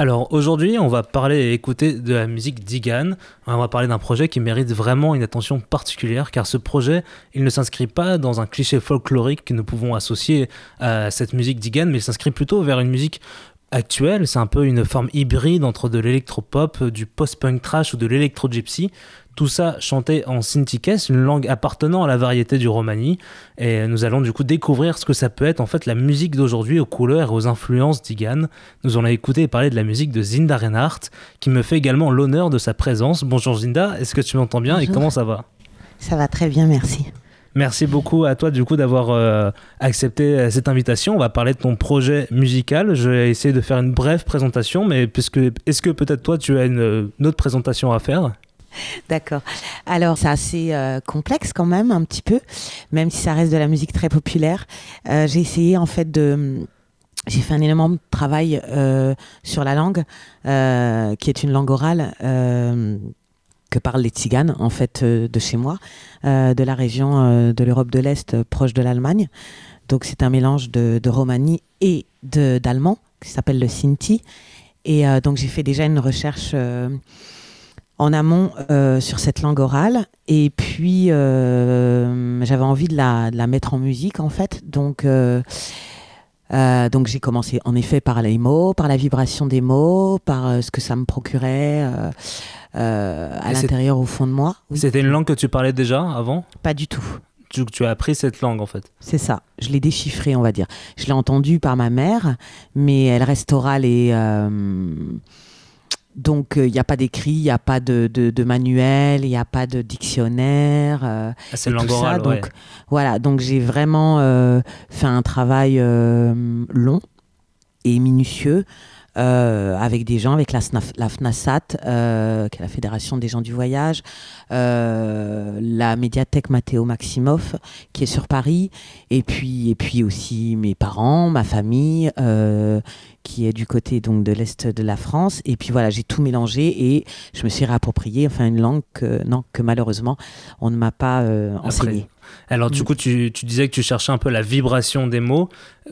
Alors aujourd'hui, on va parler et écouter de la musique d'Igan. On va parler d'un projet qui mérite vraiment une attention particulière car ce projet, il ne s'inscrit pas dans un cliché folklorique que nous pouvons associer à cette musique d'Igan, mais il s'inscrit plutôt vers une musique actuelle. C'est un peu une forme hybride entre de l'électropop, du post-punk trash ou de l'électro-gypsy. Tout ça chanté en Sintikes, une langue appartenant à la variété du romani. Et nous allons du coup découvrir ce que ça peut être en fait la musique d'aujourd'hui aux couleurs et aux influences d'Igan. Nous allons écouter et parler de la musique de Zinda Reinhardt, qui me fait également l'honneur de sa présence. Bonjour Zinda, est-ce que tu m'entends bien et comment ça va? Ça va très bien, merci. Merci beaucoup à toi du coup d'avoir euh, accepté euh, cette invitation. On va parler de ton projet musical. Je vais essayer de faire une brève présentation, mais puisque est-ce que peut-être toi tu as une autre présentation à faire? D'accord. Alors, c'est assez euh, complexe quand même, un petit peu, même si ça reste de la musique très populaire. J'ai essayé en fait de. J'ai fait un de travail sur la langue, qui est une langue orale que parlent les tziganes, en fait, de chez moi, de la région de l'Europe de l'Est, proche de l'Allemagne. Donc, c'est un mélange de, de romani et d'allemand, qui s'appelle le Sinti. Et donc, j'ai fait déjà une recherche en amont euh, sur cette langue orale. Et puis, euh, j'avais envie de la, mettre en musique, en fait. Donc, euh, donc j'ai commencé, en effet, par les mots, par la vibration des mots, par ce que ça me procurait à l'intérieur, au fond de moi. C'était une langue que tu parlais déjà avant? Pas du tout. Tu, tu, as appris cette langue en fait? C'est ça, je l'ai déchiffrée on va dire. Je l'ai entendue par ma mère, mais elle reste orale et donc, il euh, n'y a pas d'écrit, il n'y a pas de, de, manuel, il n'y a pas de dictionnaire. Euh, ah, c'est langue orale, donc, Voilà, donc j'ai vraiment euh, fait un travail long et minutieux avec des gens, avec la, la FNASAT, qui est la Fédération des gens du voyage, la médiathèque Matteo Maximoff, qui est sur Paris, et puis, et puis aussi mes parents, ma famille, qui est du côté donc de l'est de la France. Et puis voilà, j'ai tout mélangé et je me suis réapproprié enfin une langue que, non, que malheureusement on ne m'a pas euh, enseignée. Alors du mm. coup, tu, tu, disais que tu cherchais un peu la vibration des mots.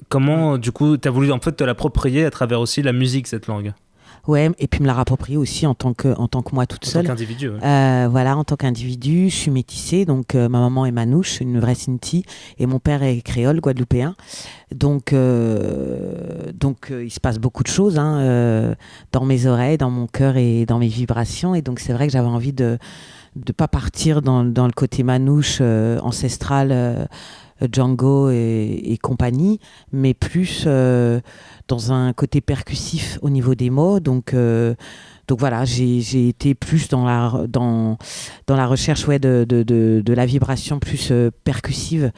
Comment, du coup, tu as voulu en fait te l'approprier à travers aussi la musique, cette langue? Ouais, et puis me la rapproprier aussi en tant que, en tant que moi toute seule. En tant qu'individu. Euh, voilà, en tant qu'individu, je suis métissée, donc euh, ma maman est manouche, une vraie Sinti, et mon père est créole, guadeloupéen. Donc, euh, donc il se passe beaucoup de choses hein, dans mes oreilles, dans mon cœur et dans mes vibrations. Et donc c'est vrai que j'avais envie de ne pas partir dans, dans, le côté manouche ancestral Django et, compagnie, mais plus euh, dans un côté percussif au niveau des mots. Donc, euh, donc voilà, j'ai été plus dans la, dans, dans la recherche ouais, de, de, de, la vibration plus euh, percussive.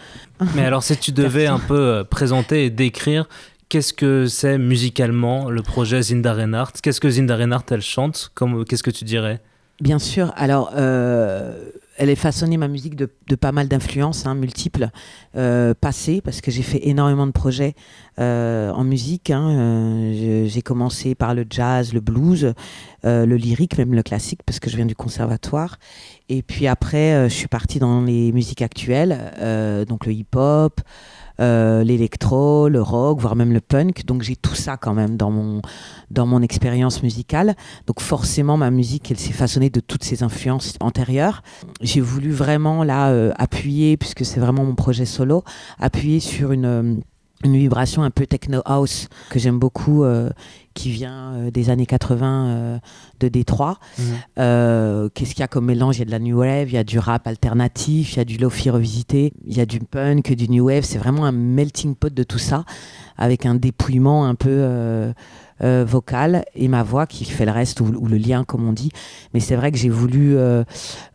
Mais alors, si tu devais un peu présenter et décrire qu'est-ce que c'est musicalement le projet Zinda Reinhardt Qu'est-ce que Zinda Reinhardt, elle chante? Qu'est-ce que tu dirais? Bien sûr. Alors, elle est façonnée ma musique de, pas mal d'influences hein, multiples euh, passées parce que j'ai fait énormément de projets euh, en musique. Hein, euh, j'ai commencé par le jazz, le blues, le lyrique, même le classique parce que je viens du conservatoire. Et puis après, je suis partie dans les musiques actuelles, donc le hip-hop. Euh, l'électro, le rock, voire même le punk. Donc j'ai tout ça quand même dans mon, dans mon expérience musicale. Donc forcément, ma musique, elle s'est façonnée de toutes ces influences antérieures. J'ai voulu vraiment là euh, appuyer, puisque c'est vraiment mon projet solo, appuyer sur une une vibration un peu techno house que j'aime beaucoup, euh, qui vient euh, des années 80 euh, de Détroit. Mhm. Qu'est-ce qu'il y a comme mélange? Il y a de la new wave, il y a du rap alternatif, il y a du lofi revisité, il y a du punk, du new wave. C'est vraiment un melting pot de tout ça, avec un dépouillement un peu euh, vocale et ma voix qui fait le reste ou, le lien comme on dit. Mais c'est vrai que j'ai voulu euh,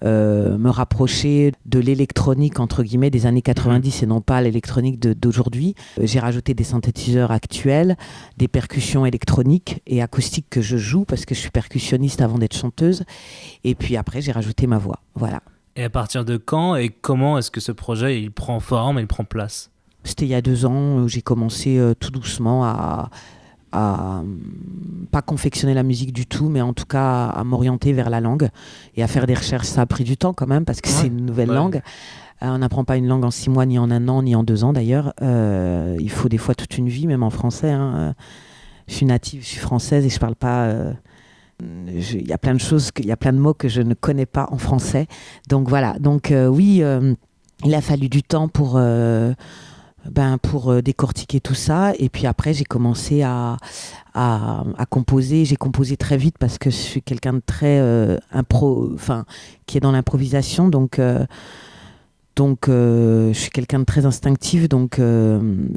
euh, me rapprocher de l'électronique entre guillemets des années 90 et non pas l'électronique d'aujourd'hui. J'ai rajouté des synthétiseurs actuels, des percussions électroniques et acoustiques que je joue parce que je suis percussionniste avant d'être chanteuse. Et puis après j'ai rajouté ma voix. Voilà. Et à partir de quand et comment est-ce que ce projet il prend forme, il prend place? C'était il y a deux ans où j'ai commencé tout doucement à à pas confectionner la musique du tout, mais en tout cas à m'orienter vers la langue et à faire des recherches. Ça a pris du temps quand même parce que c'est une nouvelle langue. Euh, on n'apprend pas une langue en six mois, ni en un an, ni en deux ans d'ailleurs. Euh, il faut des fois toute une vie, même en français. Hein. je suis native, je suis française et je parle pas. Il y a plein de choses, il y a plein de mots que je ne connais pas en français. Donc voilà. Donc oui, il a fallu du temps pour ben, pour euh, décortiquer tout ça. Et puis après, j'ai commencé à, à, composer. J'ai composé très vite parce que je suis quelqu'un de très euh, impro, enfin, qui est dans l'improvisation. Donc, euh, donc je suis quelqu'un de très instinctif. Donc,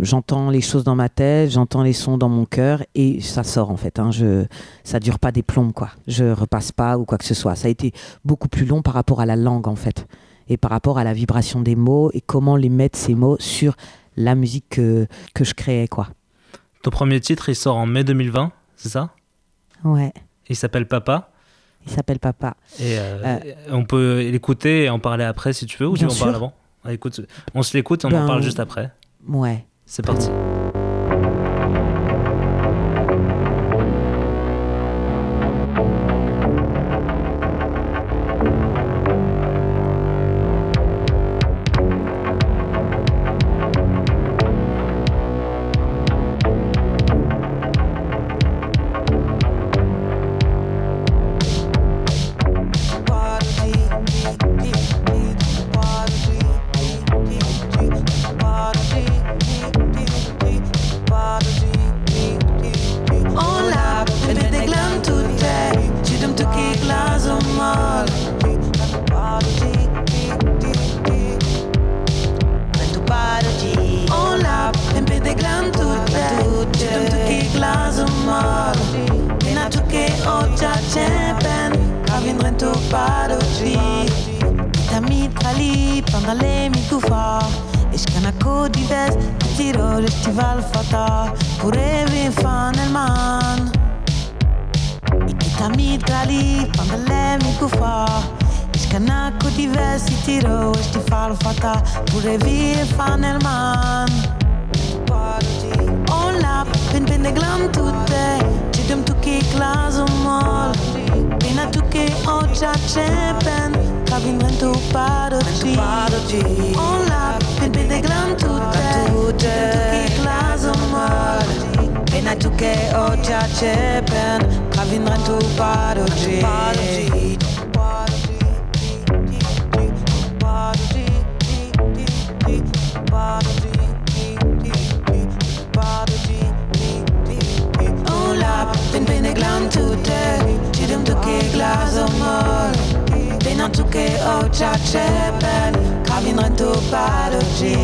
j'entends les choses dans ma tête, j'entends les sons dans mon cœur et ça sort en fait. Hein, je, ça dure pas des plombs, quoi. Je repasse pas ou quoi que ce soit. Ça a été beaucoup plus long par rapport à la langue en fait et par rapport à la vibration des mots et comment les mettre ces mots sur la musique que, que je créais, quoi. Ton premier titre, il sort en mai 2020, c'est ça? Ouais. Il s'appelle Papa? Il s'appelle Papa. Et euh, euh, on peut l'écouter et en parler après si tu veux, ou tu en parles avant? Ah, écoute, On se l'écoute et on en ben, parle juste après. Ouais. C'est parti. ik van alleen niet toeval. Is kan ik ook die best, die rood is die wel fataal. Voor even van een man. Ik kiet aan mij drali, van alleen niet toeval. Is kan ik ook die best, die rood is die wel fataal. la vin pentru parodii parodii On la pe de glam tute. Tute. Glazo mal En ai tu che ho già c'è ben Ca vin pentru parodii Parodii oczach szepet to tu parodzi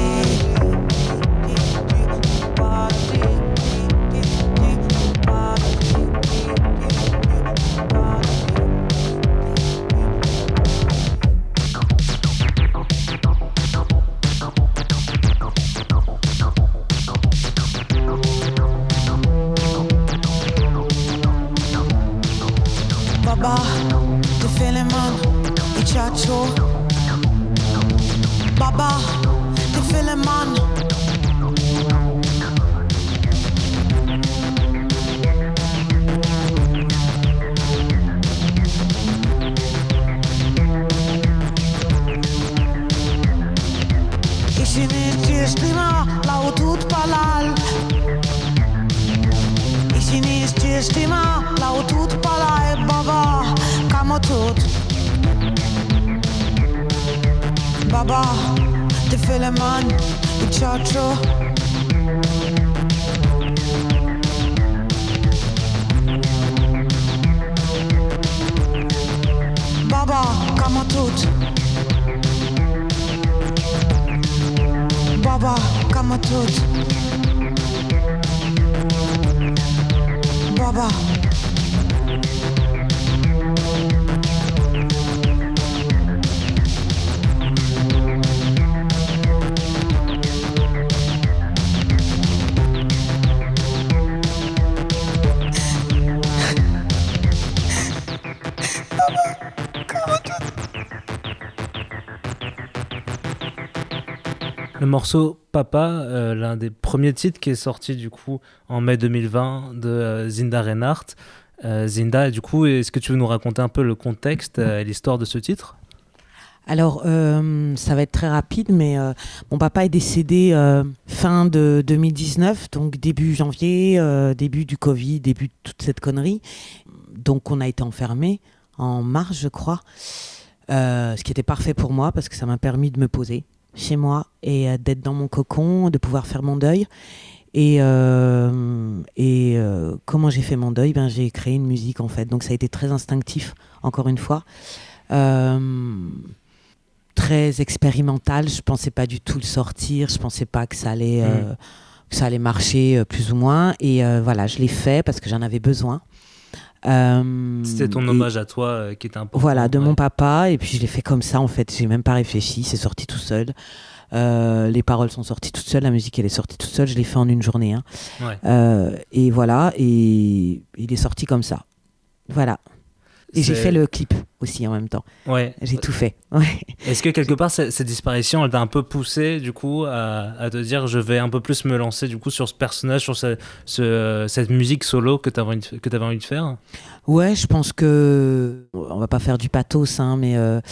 Kolumu tut. Baba Ti fileman I qaqo Baba Ka më tut. Baba Ka më tut. Baba Le morceau Papa, euh, l'un des premiers titres qui est sorti du coup en mai 2020 de euh, Zinda Reinhardt. Euh, Zinda, du coup, est-ce que tu veux nous raconter un peu le contexte et l'histoire de ce titre? Alors, ça va être très rapide, mais mon papa est décédé fin de 2019, donc début janvier, début du Covid, début de toute cette connerie. Donc, on a été enfermés en mars, je crois, ce qui était parfait pour moi parce que ça m'a permis de me poser chez moi et d'être dans mon cocon, de pouvoir faire mon deuil. Et, et comment j'ai fait mon deuil? Ben, J'ai créé une musique en fait. Donc ça a été très instinctif, encore une fois. Euh, très expérimental. Je pensais pas du tout le sortir. Je pensais pas que ça allait, euh, mm. que ça allait marcher euh, plus ou moins. Et euh, voilà, je l'ai fait parce que j'en avais besoin. C'était ton hommage à toi qui était important. Voilà, de mon papa. Et puis je l'ai fait comme ça en fait. J'ai même pas réfléchi. C'est sorti tout seul. les paroles sont sorties toutes seules, la musique elle est sortie toute seule, je l'ai fait en une journée. Hein. et voilà, et il est sorti comme ça. Voilà. Et j'ai fait le clip aussi en même temps. Ouais. J'ai tout fait. Ouais. Est-ce que quelque part cette, disparition, elle t'a un peu poussé du coup à, à, te dire je vais un peu plus me lancer du coup sur ce personnage, sur ce, ce, cette musique solo que tu avais, avais, envie de faire? Ouais, je pense que on va pas faire du pathos, hein, mais euh,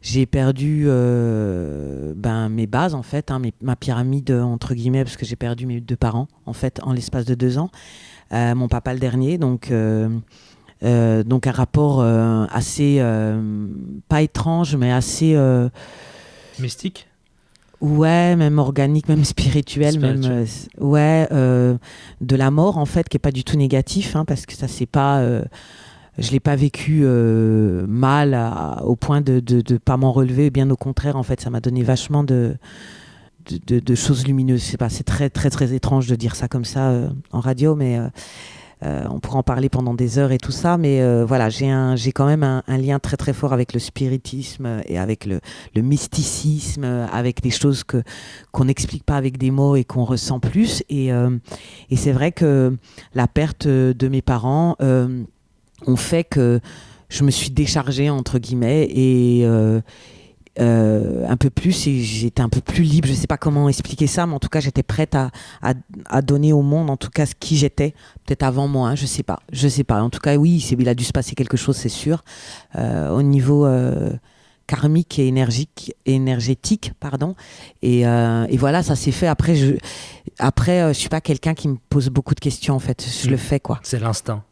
j'ai perdu euh, ben, mes bases en fait, hein, ma pyramide entre guillemets, parce que j'ai perdu mes deux parents en fait en l'espace de deux ans. Euh, mon papa le dernier, donc euh, donc un rapport euh, assez, euh, pas étrange, mais assez... Mystique? Ouais, même organique, même spirituel, même ouais, de la mort en fait, qui est pas du tout négatif, hein, parce que ça c'est pas, je l'ai pas vécu mal au point de, de, pas m'en relever. Bien au contraire, en fait, ça m'a donné vachement de, de, de, choses lumineuses. C'est pas, c'est très très très étrange de dire ça comme ça en radio, mais euh, on pourra en parler pendant des heures et tout ça, mais euh, voilà, j'ai j'ai quand même un, lien très très fort avec le spiritisme et avec le, mysticisme, avec des choses que qu'on n'explique pas avec des mots et qu'on ressent plus. Et, euh, et c'est vrai que la perte de mes parents ont fait que je me suis déchargée entre guillemets et euh, un peu plus et j'étais un peu plus libre. Je sais pas comment expliquer ça, mais en tout cas, j'étais prête à, à, donner au monde, en tout cas, ce qui j'étais, peut-être avant moi, hein, je sais pas. Je sais pas. En tout cas, oui, il a dû se passer quelque chose, c'est sûr. Euh, au niveau euh, karmique et énergique, énergétique, pardon. Et, et voilà, ça s'est fait. Après, je, après, je suis pas quelqu'un qui me pose beaucoup de questions, en fait. Je le mm. fais, quoi. C'est l'instinct.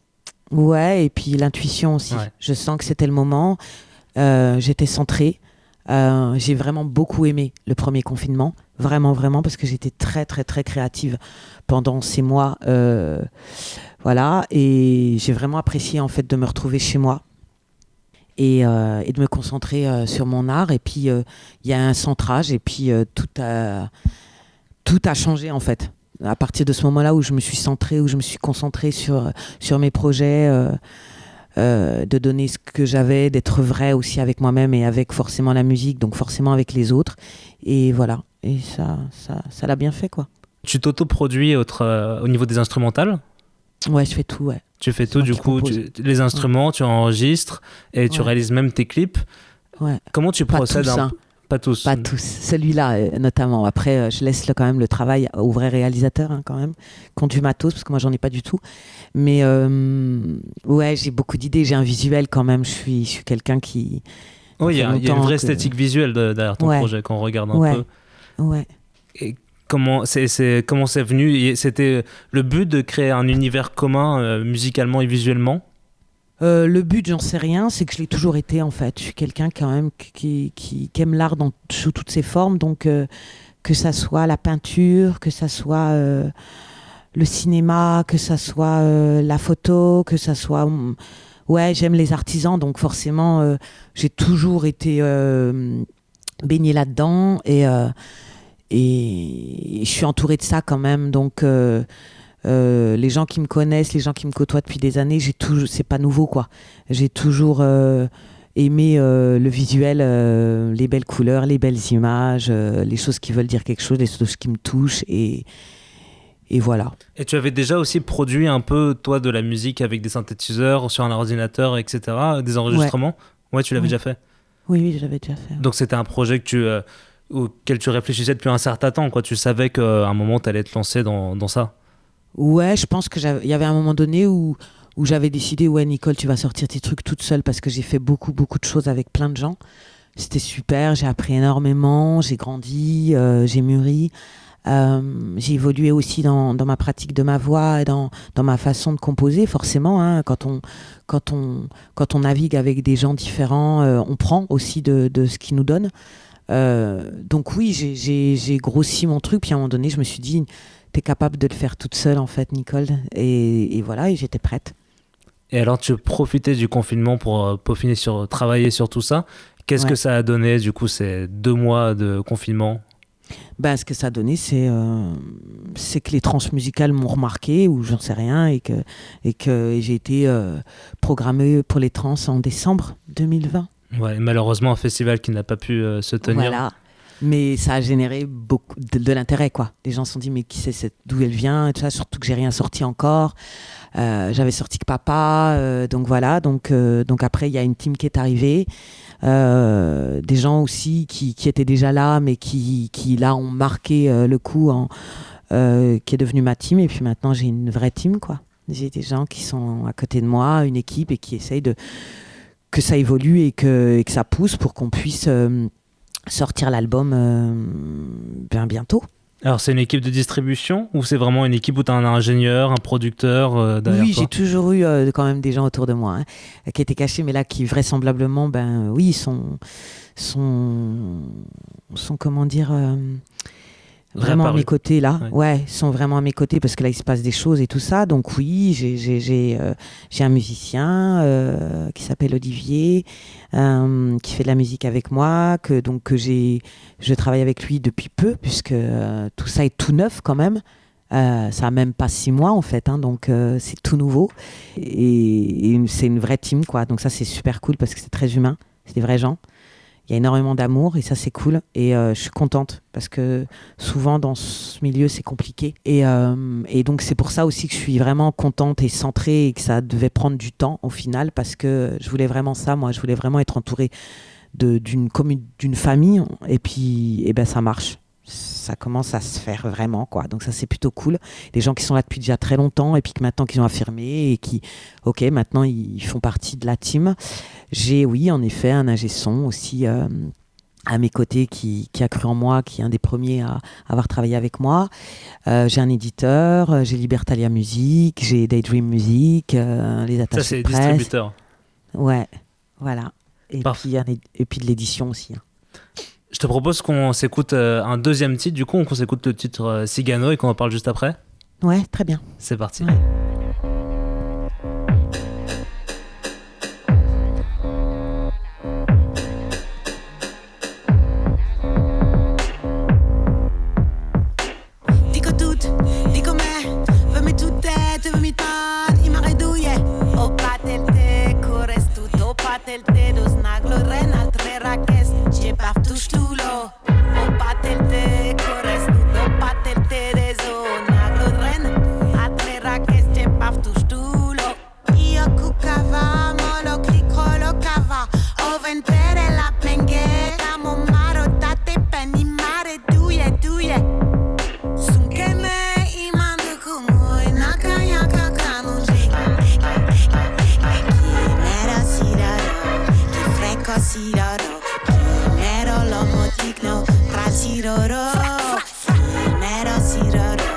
Ouais, et puis l'intuition aussi. Je sens que c'était le moment. j'étais centrée. Euh, j'ai vraiment beaucoup aimé le premier confinement, vraiment, vraiment, parce que j'étais très, très, très créative pendant ces mois. Euh, voilà, et j'ai vraiment apprécié en fait de me retrouver chez moi et, euh, de me concentrer sur mon art. Et puis, il y a un centrage, et puis tout, a, tout a changé en fait. À partir de ce moment-là où je me suis centrée, où je me suis concentrée sur, sur mes projets de donner ce que j'avais, d'être vrai aussi avec moi-même et avec forcément la musique, donc forcément avec les autres. Et voilà, et ça, ça, ça l'a bien fait quoi. Tu t'autoproduis euh, au niveau des instrumentales? Ouais, je fais tout, ouais. Tu fais tout, du coup, les instruments, tu enregistres et tu réalises même tes clips. Ouais. Comment tu procèdes hein. Pas tous. Pas tous. Celui-là, euh, notamment. Après, euh, je laisse quand même le travail aux vrais réalisateurs, hein, quand même, qui ont du matos, parce que moi, j'en ai pas du tout. Mais euh, ouais, j'ai beaucoup d'idées. J'ai un visuel quand même. Je suis, je suis quelqu'un qui. Oui, il y, a une vraie esthétique visuelle derrière ton projet quand on regarde un peu. Ouais. Et comment c'est comment c'est venu? C'était le but de créer un univers commun musicalement et visuellement? Euh, le but, j'en sais rien, c'est que je l'ai toujours été en fait. Je suis quelqu'un quand même qui, qui, aime l'art sous toutes ses formes, donc euh, que ça soit la peinture, que ça soit euh, le cinéma, que ça soit la photo, que ça soit... Mm, ouais, j'aime les artisans, donc forcément, j'ai toujours été baignée là-dedans. Et, et, je suis entourée de ça quand même, donc euh, les gens qui me connaissent, les gens qui me côtoient depuis des années, j'ai toujours, c'est pas nouveau quoi. J'ai toujours euh, aimé euh, le visuel, les belles couleurs, les belles images, les choses qui veulent dire quelque chose, les choses qui me touchent et et voilà. Et tu avais déjà aussi produit un peu toi de la musique avec des synthétiseurs sur un ordinateur, etc., des enregistrements? Ouais, tu l'avais déjà fait? Oui, oui, je l'avais déjà fait. Donc c'était un projet que tu auquel tu réfléchissais depuis un certain temps, quoi. Tu savais qu'à un moment, tu allais te lancer dans, dans ça? Ouais, je pense qu'il y avait un moment donné où, où j'avais décidé, ouais, Nicole, tu vas sortir tes trucs toute seule parce que j'ai fait beaucoup, beaucoup de choses avec plein de gens. C'était super, j'ai appris énormément, j'ai grandi, euh, j'ai mûri. Euh, j'ai évolué aussi dans, dans, ma pratique de ma voix et dans, dans ma façon de composer, forcément. Hein, quand, on, quand, on, quand on navigue avec des gens différents, euh, on prend aussi de, de ce qu'ils nous donnent. Donc oui, j'ai grossi mon truc, puis à un moment donné, je me suis dit, t'es capable de le faire toute seule, en fait, Nicole. Et, et voilà, et j'étais prête. Et alors, tu profitais du confinement pour peaufiner sur, travailler sur tout ça. Qu'est-ce que ça a donné, du coup, ces deux mois de confinement? Ben, ce que ça a donné, c'est euh, c'est que les trans musicales m'ont remarqué, ou j'en sais rien, et que, et que j'ai été euh, programmée pour les trans en décembre 2020. Ouais, malheureusement, un festival qui n'a pas pu euh, se tenir. Voilà. Mais ça a généré beaucoup de, l'intérêt, quoi. Les gens se sont dit, mais qui sait d'où elle vient, et tout ça, surtout que j'ai rien sorti encore. J'avais sorti que papa, donc voilà. Donc, donc après, il y a une team qui est arrivée. Euh, des gens aussi qui, qui, étaient déjà là, mais qui, qui là ont marqué euh, le coup, en, euh, qui est devenu ma team. Et puis maintenant, j'ai une vraie team, quoi. J'ai des gens qui sont à côté de moi, une équipe, et qui essayent de que ça évolue et que, et que ça pousse pour qu'on puisse sortir l'album bien bientôt. Alors, c'est une équipe de distribution ou c'est vraiment une équipe où tu as un ingénieur, un producteur euh, derrière Oui, j'ai toujours eu euh, quand même des gens autour de moi hein, qui étaient cachés, mais là qui vraisemblablement, ben oui, sont, sont, sont comment dire, euh, vraiment à mes côtés là. Ouais. ils sont vraiment à mes côtés parce que là il se passe des choses et tout ça. Donc oui, j'ai euh, un musicien euh, qui s'appelle Olivier euh, qui fait de la musique avec moi, que donc que j'ai je travaille avec lui depuis peu puisque tout ça est tout neuf quand même. ça a même pas six mois en fait, hein, donc c'est tout nouveau et, et c'est une vraie team quoi. Donc ça c'est super cool parce que c'est très humain, c'est des vrais gens il y a énormément d'amour et ça c'est cool. Et euh, je suis contente parce que souvent dans ce milieu c'est compliqué. Et, euh, et donc c'est pour ça aussi que je suis vraiment contente et centrée et que ça devait prendre du temps au final parce que je voulais vraiment ça moi. Je voulais vraiment être entourée d'une d'une famille. Et puis et ben ça marche. Ça commence à se faire vraiment quoi. Donc ça c'est plutôt cool. Des gens qui sont là depuis déjà très longtemps et puis que maintenant qu'ils ont affirmé et qui ok maintenant ils font partie de la team j'ai oui en effet un ingé son aussi euh, à mes côtés qui, qui, a cru en moi, qui est un des premiers à, avoir travaillé avec moi. Euh, j'ai un éditeur, euh, j'ai Libertalia Music, j'ai Daydream Music, les attachés Ça, c'est distributeur. Ouais, voilà. Et puis, et puis de l'édition aussi. Hein. Je te propose qu'on s'écoute euh, un deuxième titre, du coup, qu'on s'écoute le titre euh, Cigano et qu'on en parle juste après. Ouais, très bien. C'est parti.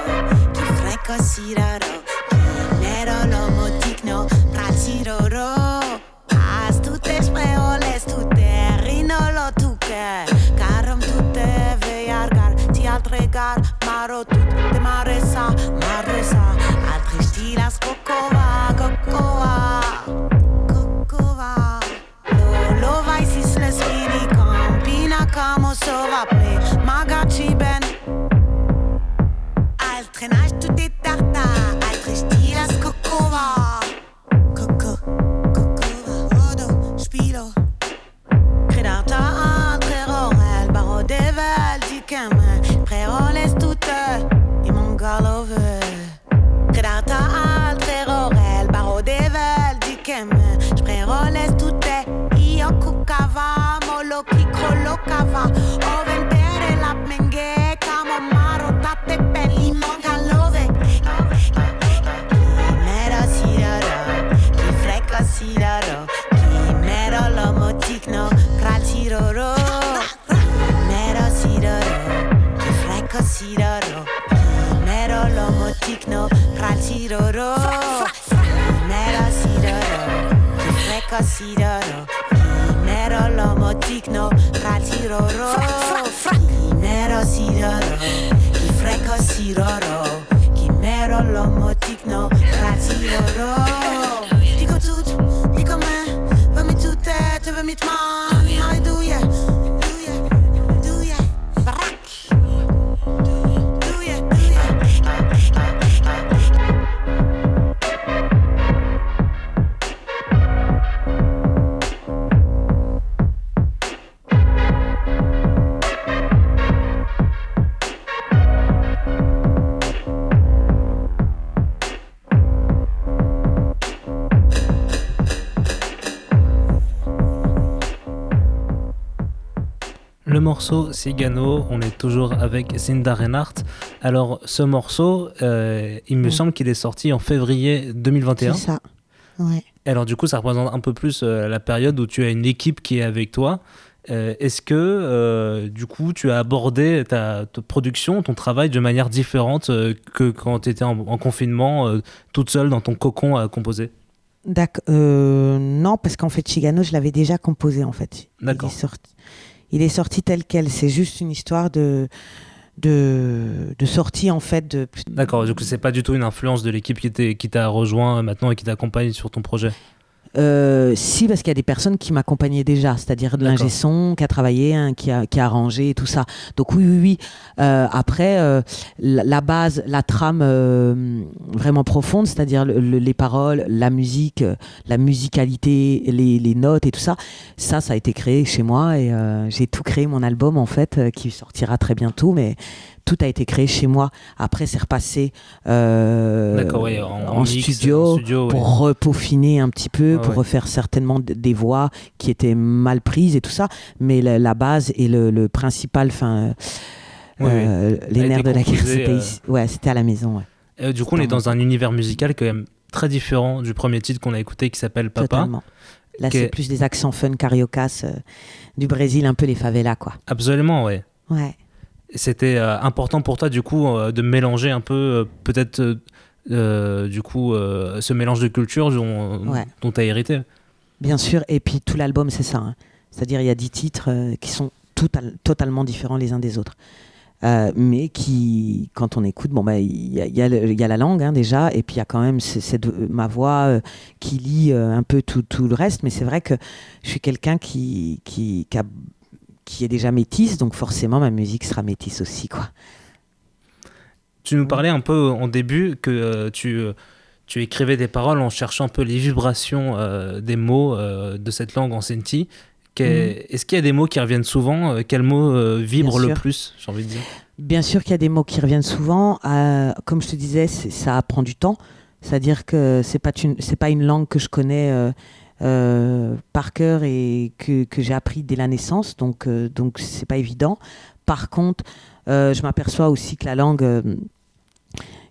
Tú freco si Refrekosiraro Nero lomo digno Pratiroro Pas tute spreoles tute Rinolo tuke Carom tute vei argar Ti altregar Maro tú te mare Kilimanjaro Kimero motikno Kralchiroro Mero siroro Kifreko siroro Kimero motikno Kralchiroro Mero siroro Kifreko siroro Kimero lomotikno Kralchiroro Kimero siroro Kifreko siroro Kimero lomotikno Kralchiroro morceau Cigano, on est toujours avec Cinda Reinhardt. Alors, ce morceau, euh, il me Mm. semble qu'il est sorti en février 2021. C'est ça. Ouais. Alors, du coup, ça représente un peu plus euh, la période où tu as une équipe qui est avec toi. Euh, Est-ce que, euh, du coup, tu as abordé ta, ta production, ton travail de manière différente euh, que quand tu étais en, en confinement, toute seule dans ton cocon à composer? D'accord. Non, parce qu'en fait, Chigano, je l'avais déjà composé, en fait. D'accord. Il est sorti, tel quel. C'est juste une histoire de, de, sortie, en fait. De, D'accord, coup, c'est pas du tout une influence de l'équipe qui t'a rejoint maintenant et qui t'accompagne sur ton projet? Euh, si, parce qu'il y a des personnes qui m'accompagnaient déjà, c'est-à-dire de l'ingé son, qui a travaillé, hein, qui, a, qui a arrangé et tout ça. Donc oui, oui, oui. Euh, après, euh, la, la base, la trame euh, vraiment profonde, c'est-à-dire le- le- les paroles, la musique, euh, la musicalité, les, les notes et tout ça, ça, ça a été créé chez moi et euh, j'ai tout créé mon album en fait, qui sortira très bientôt, mais tout a été créé chez moi. Après, c'est repassé euh, ouais, en, studio en studio, ouais. pour repeaufiner un petit peu, Ouais, pour ouais. refaire certainement des voix qui étaient mal prises et tout ça. Mais la, la base et le, le principal, enfin, Ouais, ouais. euh, les nerfs de la guerre, c'était euh. Ouais, c'était à la maison. ouais. Du coup, on est dans un univers musical quand même très différent du premier titre qu'on a écouté qui s'appelle Papa. Totalement. Là, c'est est- plus des accents fun cariocas euh, du Brésil, un peu les favelas, quoi. Absolument, ouais. Ouais. C'était euh, important pour toi, du coup, euh, de mélanger un peu, euh, peut-être, du coup, ce mélange de cultures dont Ouais. tu as hérité? Bien sûr, et puis tout l'album, c'est ça. hein. C'est-à-dire, il y a dix titres qui sont tout al- totalement différents les uns des autres. Euh, mais qui, quand on écoute, bon, bah, il y, a- y y la langue hein, déjà, et puis il y a quand même ce- cette, ma voix euh, qui lit euh, un peu tout, tout le reste. Mais c'est vrai que je suis quelqu'un qui, qui, qui, a- qui est déjà métisse, donc forcément ma musique sera métisse aussi. Quoi. Tu nous parlais un peu en début que euh, tu, euh, tu écrivais des paroles en cherchant un peu les vibrations euh, des mots euh, de cette langue en senti. Qu'est- Est-ce qu'il y a des mots qui reviennent souvent Quels mots euh, vibrent Bien le plus, j'ai envie de dire? Bien sûr qu'il y a des mots qui reviennent souvent. comme je te disais, ça prend du temps. C'est-à-dire que c'est pas une c'est pas une langue que je connais par cœur et que, j'ai appris dès la naissance. Donc euh, donc c'est pas évident. Par contre, euh, je m'aperçois aussi que la langue euh,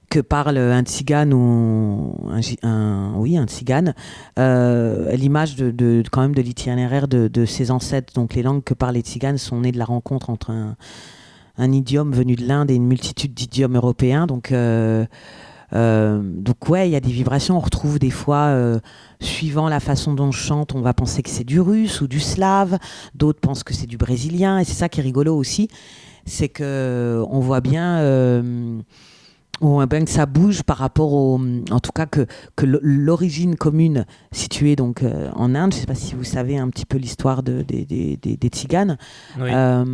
que parle un tzigane ou un, oui un tzigane, euh, l'image de, quand même de l'itinéraire de, ses ancêtres. Donc les langues que parlent les tziganes sont nées de la rencontre entre un un idiome venu de l'Inde et une multitude d'idiomes européens. Donc, euh, euh, donc ouais, il y a des vibrations. On retrouve des fois, euh, suivant la façon dont je chante, on va penser que c'est du russe ou du slave. D'autres pensent que c'est du brésilien. Et c'est ça qui est rigolo aussi, c'est que on voit bien. On voit bien que ça bouge par rapport au, en tout cas que, que l'origine commune située donc euh, en Inde. Je ne sais pas si vous savez un petit peu l'histoire de, des, des, des, des tziganes. Oui. Euh,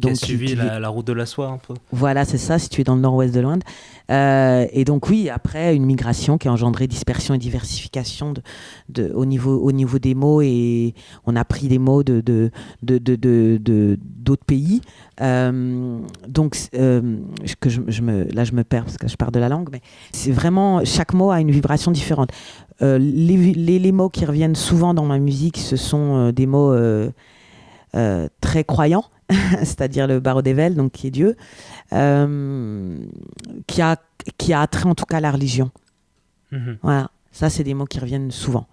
qui a donc, suivi qui- la, la route de la soie un peu. voilà, c'est ça, situé dans le nord-ouest de l'Inde. Euh, et donc oui, après une migration qui a engendré dispersion et diversification de, de- au, niveau, au niveau des mots et on a pris des mots de, de, d'autres pays. Donc que je, je me, là je me perds parce que je pars de la langue, mais c'est vraiment chaque mot a une vibration différente. Euh, les, les- les mots qui reviennent souvent dans ma musique, ce sont euh, des mots euh, très croyants, c'est-à-dire le barreau d'Evel, donc qui est Dieu, qui, a, qui a attrait en tout cas à la religion. Mhm. Voilà, ça c'est des mots qui reviennent souvent.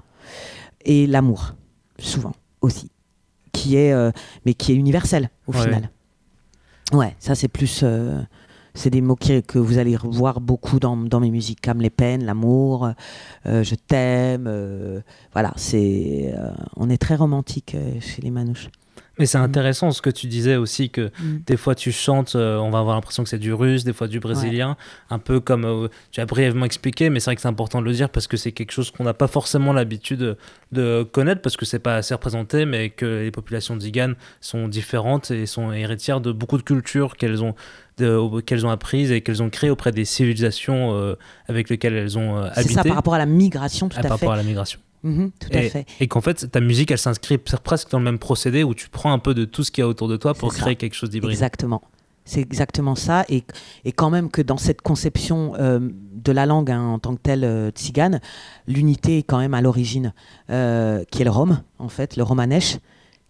Et l'amour, souvent aussi, qui est, euh, mais qui est universel au Ouais. final. Ouais, ça c'est plus, euh, C'est des mots qui- que vous allez voir beaucoup dans, dans mes musiques, comme les peines, l'amour, euh, je t'aime. euh, voilà, c'est, euh, on est très romantique chez les Manouches. Mais c'est intéressant ce que tu disais aussi que des fois tu chantes, euh, on va avoir l'impression que c'est du russe, des fois du brésilien, un peu comme euh, tu as brièvement expliqué, mais c'est vrai que c'est important de le dire parce que c'est quelque chose qu'on n'a pas forcément l'habitude de, de connaître parce que c'est pas assez représenté, mais que les populations tziganes sont différentes et sont héritières de beaucoup de cultures qu'elles ont qu'elles ont apprises et qu'elles ont créées auprès des civilisations euh, avec lesquelles elles ont euh, C'est habité ça par rapport à la migration, tout à- à, par fait. rapport à la migration. Mhm, tout à Et, fait. et qu'en fait, ta musique, elle s'inscrit presque dans le même procédé où tu prends un peu de tout ce qu'il y a autour de toi pour ça. créer quelque chose d'hybride. Exactement. C'est exactement ça. Et, et quand même que dans cette conception euh, de la langue hein, en tant que telle euh, tzigane, l'unité est quand même à l'origine, euh, qui est le rome, en fait, le romanesh,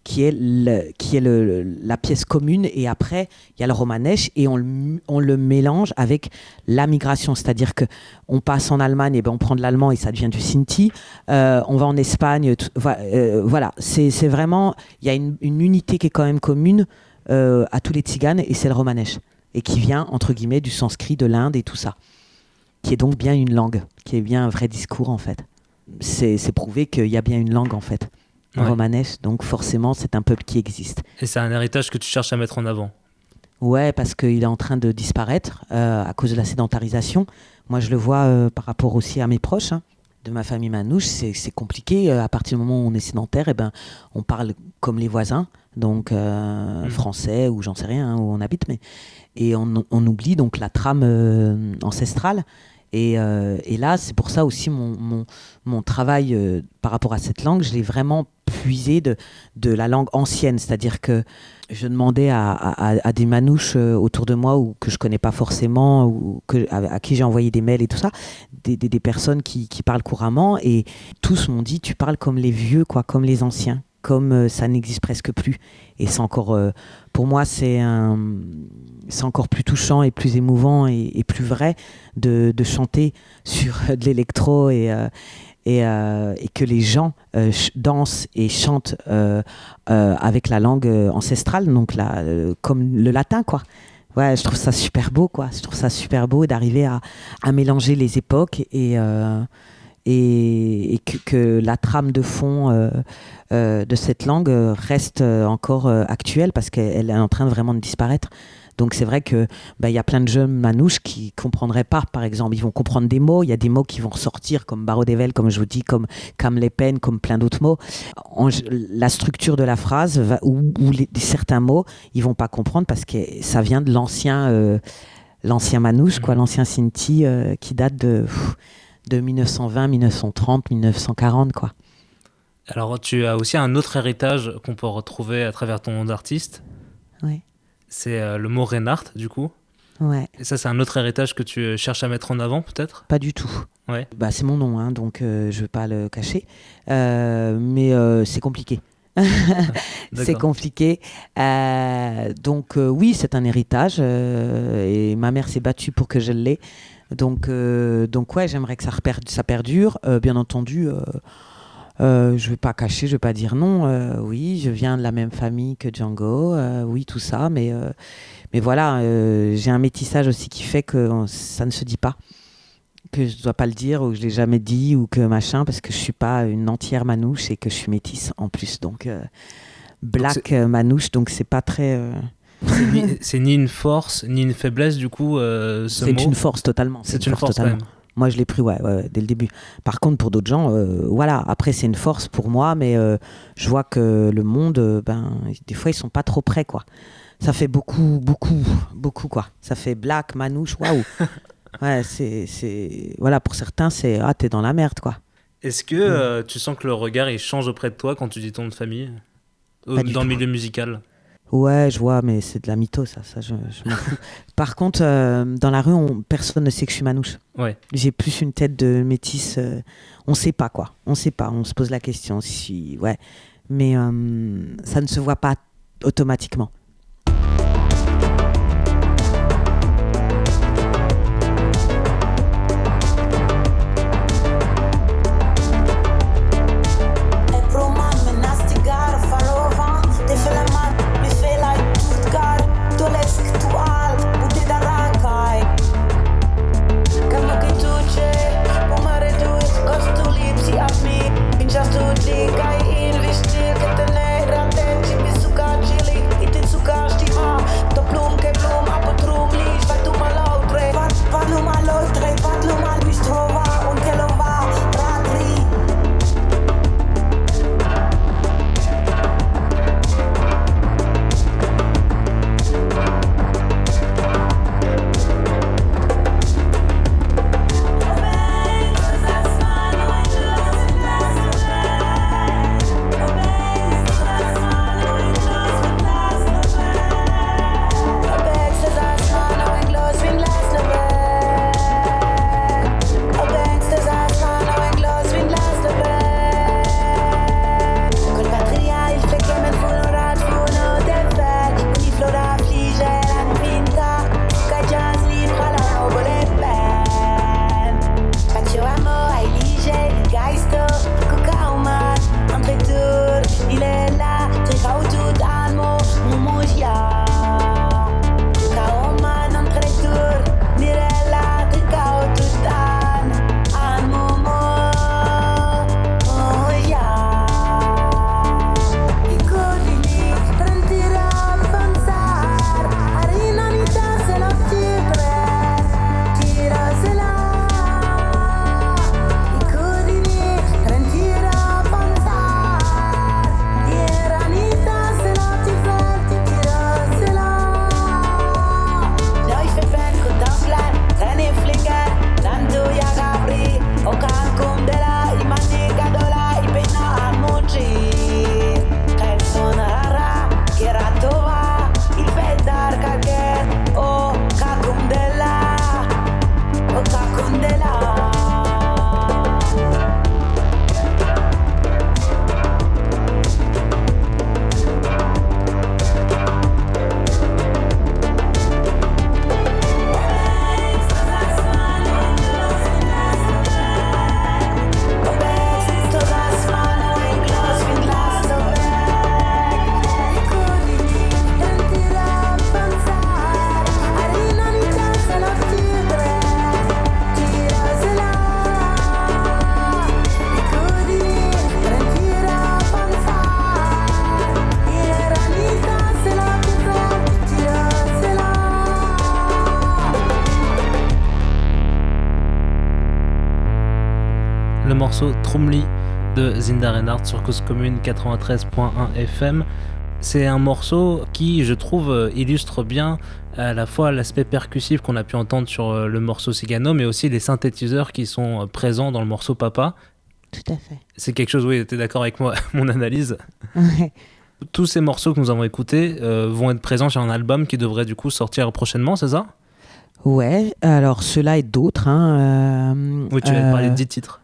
qui est, la pièce commune. Et après, il y a le romanesh et on le, mélange avec la migration. C'est-à-dire que on passe en Allemagne, et ben on prend de l'allemand et ça devient du sinti. Euh, on va en Espagne. euh, voilà, c'est vraiment, il y a une, unité qui est quand même commune euh, à tous les tziganes et c'est le romanesh. Et qui vient, entre guillemets, du sanskrit, de l'Inde et tout ça. Qui est donc bien une langue, qui est bien un vrai discours en fait. C'est prouvé qu'il y a bien une langue en fait. Ouais. romanesh, donc forcément, c'est un peuple qui existe. Et c'est un héritage que tu cherches à mettre en avant. Ouais, parce qu'il est en train de disparaître euh, à cause de la sédentarisation. Moi, je le vois euh, par rapport aussi à mes proches. hein, de ma famille manouche, c'est c'est compliqué. Euh, à partir du moment où on est sédentaire, eh ben, on parle comme les voisins, donc euh, Mhm. français ou j'en sais rien, hein, où on habite, mais et on, on oublie donc la trame euh, ancestrale. Et, euh, et là, c'est pour ça aussi mon, mon, travail euh, par rapport à cette langue, je l'ai vraiment puisé de, de la langue ancienne. C'est-à-dire que je demandais à, à- des manouches euh, autour de moi ou que je connais pas forcément ou que, à, à qui j'ai envoyé des mails et tout ça, des, des- des personnes qui, qui parlent couramment et tous m'ont dit tu parles comme les vieux, quoi, comme les anciens, comme euh, ça n'existe presque plus. Et c'est encore, euh, pour moi, c'est encore plus touchant et plus émouvant et, plus vrai de, de chanter sur de l'électro et euh, et, euh, et que les gens euh, dansent et chantent euh, euh, avec la langue euh, ancestrale, donc la, euh, comme le latin, quoi. Ouais, je trouve ça super beau, quoi. Je trouve ça super beau d'arriver à, à mélanger les époques et, euh, et, et que, que la trame de fond euh, euh, de cette langue reste euh, encore actuelle parce qu'elle est en train de vraiment de disparaître. Donc c'est vrai que bah, y a plein de jeunes manouches qui comprendraient pas, par exemple, ils vont comprendre des mots, il y a des mots qui vont ressortir comme Barodevel, comme je vous dis, comme Cam les peines, comme plein d'autres mots. En- la structure de la phrase va, ou, ou les- certains mots, ils vont pas comprendre parce que ça vient de l'ancien euh, l'ancien manouche, quoi, Mhm. l'ancien Sinti euh, qui date de, pff, de 1920, 1930, 1940, quoi. Alors, tu as aussi un autre héritage qu'on peut retrouver à travers ton nom d'artiste. Ouais. C'est euh, le mot Reinhardt, du coup. Ouais. Et ça, c'est un autre héritage que tu euh, cherches à mettre en avant, peut-être? Pas du tout. Ouais. Bah, c'est mon nom, hein, donc euh, je vais pas le cacher. Euh, mais c'est compliqué. c'est compliqué. Donc oui, c'est un héritage et ma mère s'est battue pour que je l'ai. Donc, euh, donc ouais, j'aimerais que ça, ça perdure. Euh, bien entendu, euh, je vais pas cacher, je vais pas dire non. Oui, je viens de la même famille que Django. oui, tout ça, mais mais voilà, j'ai un métissage aussi qui fait que ça ne se dit pas que je dois pas le dire ou que je l'ai jamais dit ou que machin parce que je suis pas une entière manouche et que je suis métisse en plus donc black manouche donc c'est pas très C'est ni- une force, ni une faiblesse, du coup, euh, ce c'est une force totalement C'est une force, totalement. même. moi je l'ai pris ouais, ouais, dès le début. Par contre pour d'autres gens euh, voilà. Après c'est une force pour moi mais euh, je vois que le monde ben des fois ils sont pas trop prêts quoi. Ça fait beaucoup beaucoup beaucoup quoi. Ça fait black manouche waouh. Ouais c'est c'est voilà pour certains c'est ah t'es dans la merde quoi. Est-ce que euh, tu sens que le regard il change auprès de toi quand tu dis ton nom de famille? Dans le milieu musical? Ouais, je vois, mais c'est de la mytho, ça. ça je, je m'en fous. Par contre, euh, dans la rue, on, personne ne sait que je suis manouche. Ouais. J'ai plus une tête de métisse. euh, on sait pas, quoi. On sait pas. On se pose la question. Si, ouais. Mais euh, ça ne se voit pas automatiquement. Reinhardt sur Cause Commune 93.1 FM. C'est un morceau qui, je trouve, euh, illustre bien à la fois l'aspect percussif qu'on a pu entendre sur euh, le morceau Cigano, mais aussi les synthétiseurs qui sont euh, présents dans le morceau Papa. Tout à fait. C'est quelque chose, oui, tu es d'accord avec moi, mon analyse. Ouais. Tous ces morceaux que nous avons écoutés euh, vont être présents sur un album qui devrait du coup sortir prochainement, c'est ça? Ouais, alors ceux-là et d'autres. Hein, euh, Oui, tu vas euh, parler de 10 titres.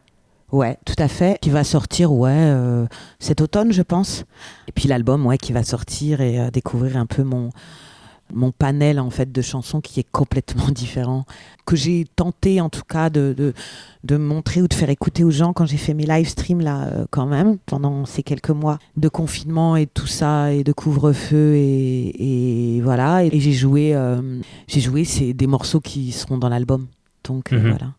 Ouais, tout à fait. Qui va sortir, ouais, euh, cet automne, je pense. Et puis l'album, ouais, qui va sortir et euh, découvrir un peu mon mon panel en fait de chansons qui est complètement différent que j'ai tenté en tout cas de, de, de montrer ou de faire écouter aux gens quand j'ai fait mes live streams là euh, quand même pendant ces quelques mois de confinement et tout ça et de couvre-feu et, et voilà et, j'ai joué j'ai joué c'est des morceaux qui seront dans l'album donc Mhm. voilà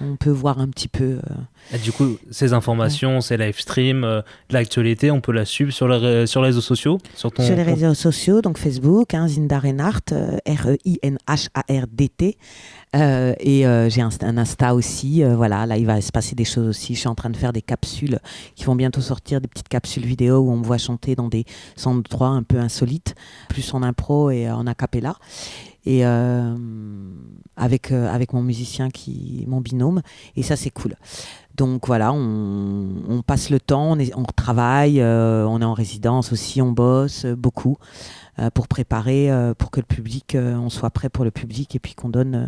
on peut voir un petit peu euh, Et du coup, ces informations, ces live streams, euh, l'actualité, on peut la suivre sur, sur les réseaux sociaux sur ton sur les réseaux sociaux, donc Facebook, hein, Zinda Reinhardt, euh, R-E-I-N-H-A-R-D-T. Euh, et euh, j'ai un, un Insta aussi. euh, voilà, là, il va se passer des choses aussi. Je suis en train de faire des capsules qui vont bientôt sortir, des petites capsules vidéo où on me voit chanter dans des centres 3 un peu insolites, plus en impro et en a cappella. Et euh, avec, euh, avec mon musicien, qui, mon binôme. Et ça, c'est cool. Donc voilà, on, on passe le temps, on, est, on travaille, euh, on est en résidence aussi, on bosse euh, beaucoup euh, pour préparer, euh, pour que le public, euh, on soit prêt pour le public et puis qu'on donne euh,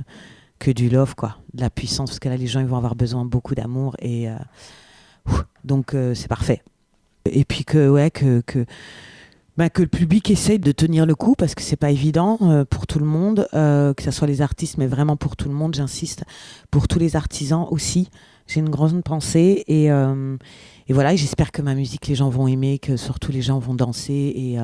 que du love, quoi, de la puissance, parce que là, les gens, ils vont avoir besoin beaucoup d'amour et euh, donc euh, c'est parfait. Et puis que, ouais, que, que, ben, que le public essaye de tenir le coup parce que c'est pas évident euh, pour tout le monde, que ce soit les artistes, mais vraiment pour tout le monde, j'insiste, pour tous les artisans aussi. J'ai une grande pensée et, et voilà, j'espère que ma musique, les gens vont aimer, que surtout les gens vont danser et,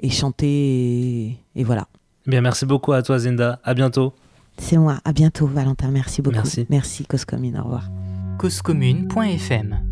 et chanter et, et voilà. Bien, merci beaucoup à toi, Zinda. À bientôt. C'est moi. À bientôt, Valentin. Merci beaucoup. Merci. Merci, Cause Commune. Au revoir. causecommune.fm